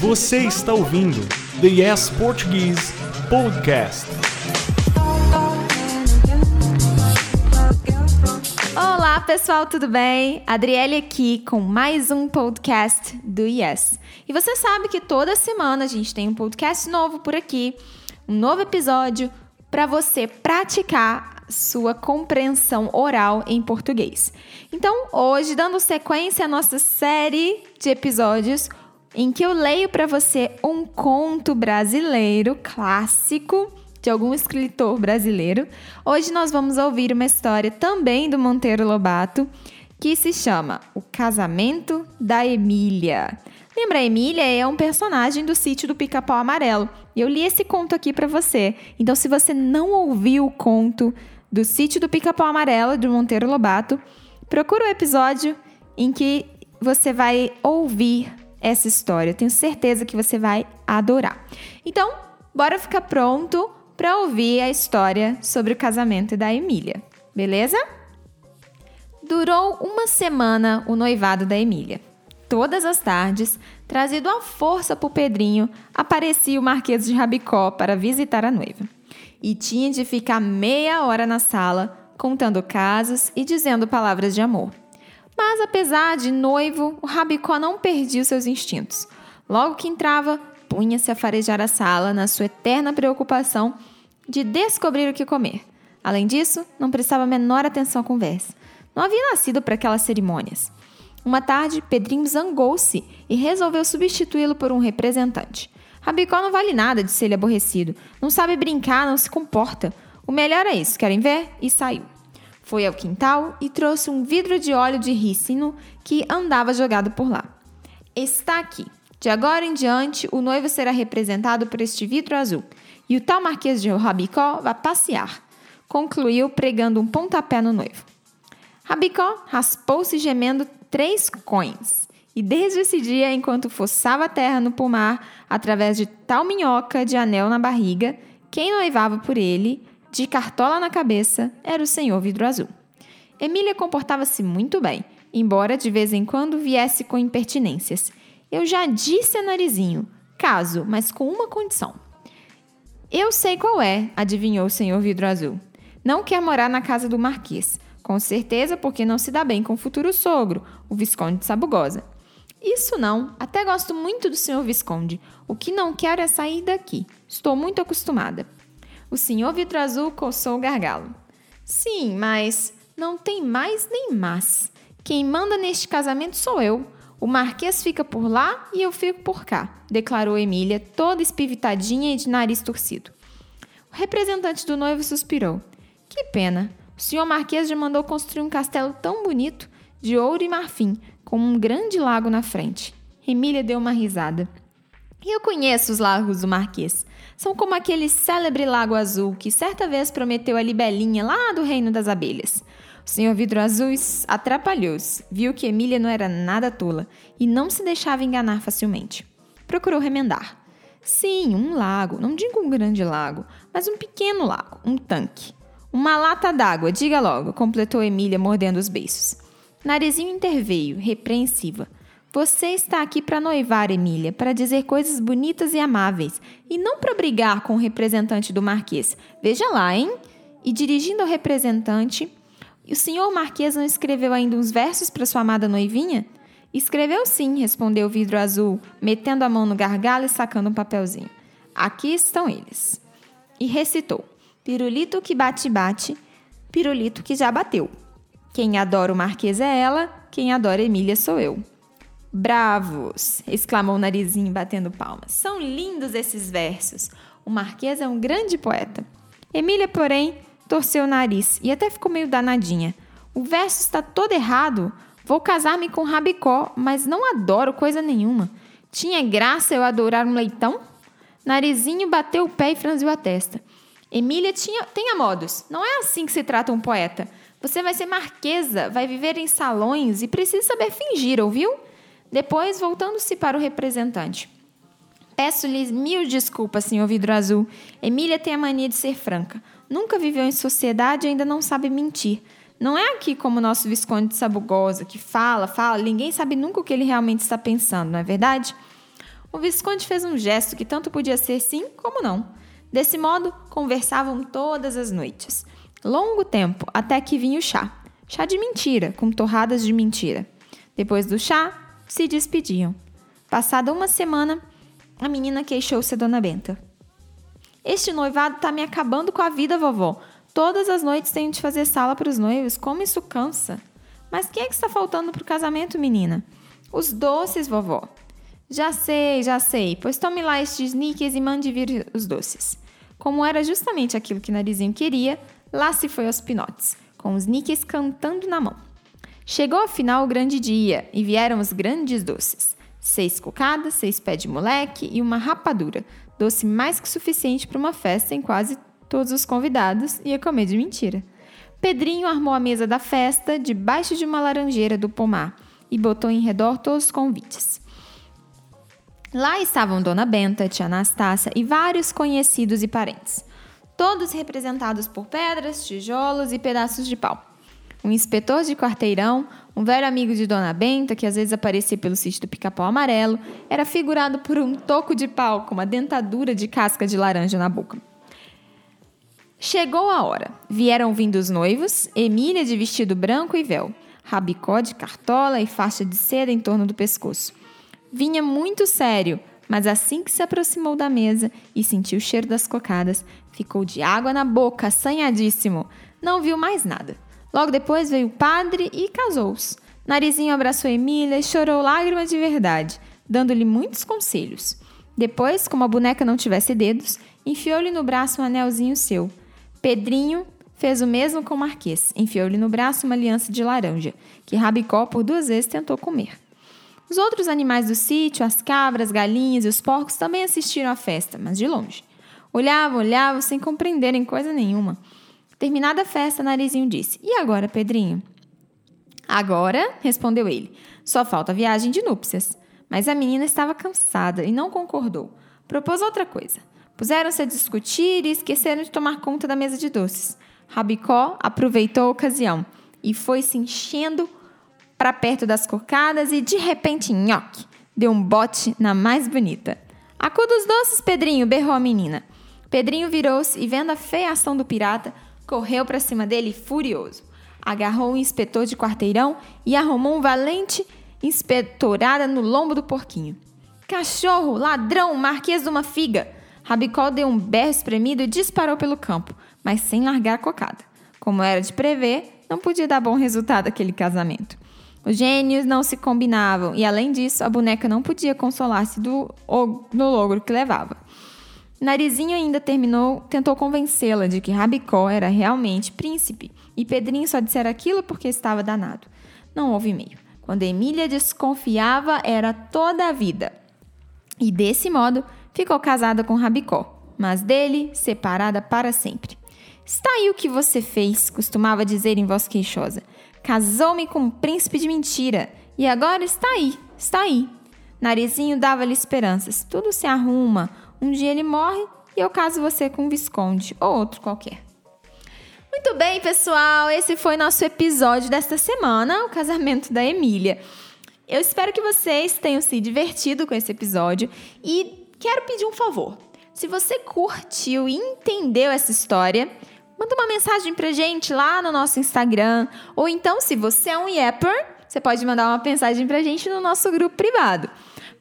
Você está ouvindo The Yes Portuguese Podcast. Olá, pessoal, tudo bem? Adriele aqui com mais um podcast do Yes. E você sabe que toda semana a gente tem um podcast novo por aqui, um novo episódio para você praticar sua compreensão oral em português. Então, hoje, dando sequência à nossa série de episódios em que eu leio para você um conto brasileiro clássico de algum escritor brasileiro. Hoje nós vamos ouvir uma história também do Monteiro Lobato que se chama O Casamento da Emília. Lembra, a Emília é um personagem do sítio do Pica-Pau Amarelo. E eu li esse conto aqui para você. Então, se você não ouviu o conto do sítio do Pica-Pau Amarelo, do Monteiro Lobato, procura o episódio em que você vai ouvir essa história. Tenho certeza que você vai adorar. Então, bora ficar pronto para ouvir a história sobre o casamento da Emília, beleza? Durou uma semana o noivado da Emília. Todas as tardes, trazido à força por Pedrinho, aparecia o Marquês de Rabicó para visitar a noiva. E tinha de ficar meia hora na sala, contando casos e dizendo palavras de amor. Mas apesar de noivo, o Rabicó não perdia seus instintos. Logo que entrava, punha-se a farejar a sala na sua eterna preocupação de descobrir o que comer. Além disso, não prestava a menor atenção à conversa. Não havia nascido para aquelas cerimônias. Uma tarde, Pedrinho zangou-se e resolveu substituí-lo por um representante. Rabicó não vale nada, disse ele aborrecido. Não sabe brincar, não se comporta. O melhor é isso, querem ver? E saiu. Foi ao quintal e trouxe um vidro de óleo de rícino que andava jogado por lá. Está aqui. De agora em diante, o noivo será representado por este vidro azul. E o tal Marquês de Rabicó vai passear. Concluiu pregando um pontapé no noivo. Rabicó raspou-se gemendo três coins. E desde esse dia, enquanto forçava a terra no pomar, através de tal minhoca de anel na barriga, quem noivava por ele de cartola na cabeça, era o senhor vidro azul. Emília comportava-se muito bem, embora de vez em quando viesse com impertinências. Eu já disse a Narizinho, caso, mas com uma condição. Eu sei qual é, adivinhou o senhor vidro azul. Não quer morar na casa do marquês. Com certeza porque não se dá bem com o futuro sogro, o Visconde de Sabugosa. Isso não, até gosto muito do senhor Visconde. O que não quero é sair daqui. Estou muito acostumada. O senhor vidro azul coçou o gargalo. Sim, mas não tem mais nem mais. Quem manda neste casamento sou eu. O marquês fica por lá e eu fico por cá, declarou Emília, toda espivitadinha e de nariz torcido. O representante do noivo suspirou. Que pena. O senhor marquês já mandou construir um castelo tão bonito, de ouro e marfim, com um grande lago na frente. Emília deu uma risada. Eu conheço os lagos do marquês. São como aquele célebre lago azul que certa vez prometeu a libelinha lá do reino das abelhas. O senhor Vidro Azul atrapalhou-se, viu que Emília não era nada tola e não se deixava enganar facilmente. Procurou remendar. Sim, um lago, não digo um grande lago, mas um pequeno lago, um tanque. Uma lata d'água, diga logo, completou Emília mordendo os beiços. Narizinho interveio, repreensiva. Você está aqui para noivar, Emília, para dizer coisas bonitas e amáveis, e não para brigar com o representante do Marquês. Veja lá, hein? E dirigindo ao representante, o senhor Marquês não escreveu ainda uns versos para sua amada noivinha? Escreveu sim, respondeu o vidro azul, metendo a mão no gargalo e sacando um papelzinho. Aqui estão eles. E recitou: Pirulito que bate-bate, pirulito que já bateu. Quem adora o Marquês é ela, quem adora Emília sou eu. Bravos! exclamou o narizinho batendo palmas. São lindos esses versos. O Marquês é um grande poeta. Emília, porém, torceu o nariz e até ficou meio danadinha. O verso está todo errado. Vou casar-me com Rabicó, mas não adoro coisa nenhuma. Tinha graça eu adorar um leitão? Narizinho bateu o pé e franziu a testa. Emília tinha, tenha modos. Não é assim que se trata um poeta. Você vai ser marquesa, vai viver em salões e precisa saber fingir, ouviu? Depois, voltando-se para o representante. Peço-lhes mil desculpas, senhor vidro azul. Emília tem a mania de ser franca. Nunca viveu em sociedade e ainda não sabe mentir. Não é aqui como o nosso Visconde de Sabugosa, que fala, fala, ninguém sabe nunca o que ele realmente está pensando, não é verdade? O Visconde fez um gesto que tanto podia ser sim como não. Desse modo, conversavam todas as noites. Longo tempo, até que vinha o chá. Chá de mentira, com torradas de mentira. Depois do chá, se despediam. Passada uma semana, a menina queixou-se a Dona Benta. Este noivado está me acabando com a vida, vovó. Todas as noites tenho de fazer sala para os noivos. Como isso cansa. Mas quem é que está faltando para o casamento, menina? Os doces, vovó. Já sei, já sei. Pois tome lá estes níqueis e mande vir os doces. Como era justamente aquilo que Narizinho queria, lá se foi aos pinotes, com os níqueis cantando na mão. Chegou afinal o grande dia e vieram os grandes doces. Seis cocadas, seis pés de moleque e uma rapadura, doce mais que suficiente para uma festa em quase todos os convidados ia comer de mentira. Pedrinho armou a mesa da festa debaixo de uma laranjeira do pomar e botou em redor todos os convites. Lá estavam Dona Benta, tia Anastácia e vários conhecidos e parentes, todos representados por pedras, tijolos e pedaços de pau. Um inspetor de quarteirão, um velho amigo de Dona Benta, que às vezes aparecia pelo sítio do pica-pau amarelo, era figurado por um toco de pau com uma dentadura de casca de laranja na boca. Chegou a hora. Vieram vindo os noivos, Emília de vestido branco e véu, rabicó de cartola e faixa de seda em torno do pescoço. Vinha muito sério, mas assim que se aproximou da mesa e sentiu o cheiro das cocadas, ficou de água na boca, assanhadíssimo. Não viu mais nada. Logo depois veio o padre e casou-os. Narizinho abraçou Emília e chorou lágrimas de verdade, dando-lhe muitos conselhos. Depois, como a boneca não tivesse dedos, enfiou-lhe no braço um anelzinho seu. Pedrinho fez o mesmo com o Marquês, enfiou-lhe no braço uma aliança de laranja, que Rabicó por duas vezes tentou comer. Os outros animais do sítio, as cabras, galinhas e os porcos também assistiram à festa, mas de longe. Olhavam, olhavam, sem compreenderem coisa nenhuma. Terminada a festa, Narizinho disse: E agora, Pedrinho? Agora, respondeu ele, só falta a viagem de núpcias. Mas a menina estava cansada e não concordou. Propôs outra coisa. Puseram-se a discutir e esqueceram de tomar conta da mesa de doces. Rabicó aproveitou a ocasião e foi se enchendo para perto das cocadas e de repente, nhoque, deu um bote na mais bonita. Acuda os doces, Pedrinho, berrou a menina. Pedrinho virou-se e, vendo a feia ação do pirata, correu para cima dele furioso. Agarrou o inspetor de quarteirão e arrumou um valente inspetorada no lombo do porquinho. Cachorro, ladrão, marquês de uma figa! Rabicó deu um berro espremido e disparou pelo campo, mas sem largar a cocada. Como era de prever, não podia dar bom resultado aquele casamento. Os gênios não se combinavam e, além disso, a boneca não podia consolar-se do, do logro que levava. Narizinho ainda terminou, tentou convencê-la de que Rabicó era realmente príncipe e Pedrinho só dissera aquilo porque estava danado. Não houve meio. Quando Emília desconfiava, era toda a vida. E desse modo, ficou casada com Rabicó, mas dele separada para sempre. Está aí o que você fez, costumava dizer em voz queixosa. Casou-me com um príncipe de mentira e agora está aí, está aí. Narizinho dava-lhe esperanças. Tudo se arruma, um dia ele morre e eu caso você com um Visconde ou outro qualquer. Muito bem, pessoal, esse foi nosso episódio desta semana, o casamento da Emília. Eu espero que vocês tenham se divertido com esse episódio e quero pedir um favor. Se você curtiu e entendeu essa história, manda uma mensagem pra gente lá no nosso Instagram. Ou então, se você é um Yapper, você pode mandar uma mensagem pra gente no nosso grupo privado.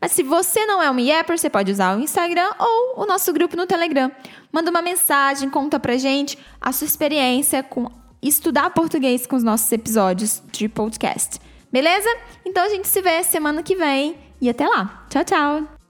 Mas se você não é um Yapper, você pode usar o Instagram ou o nosso grupo no Telegram. Manda uma mensagem, conta pra gente a sua experiência com estudar português com os nossos episódios de podcast. Beleza? Então a gente se vê semana que vem e até lá. Tchau, tchau!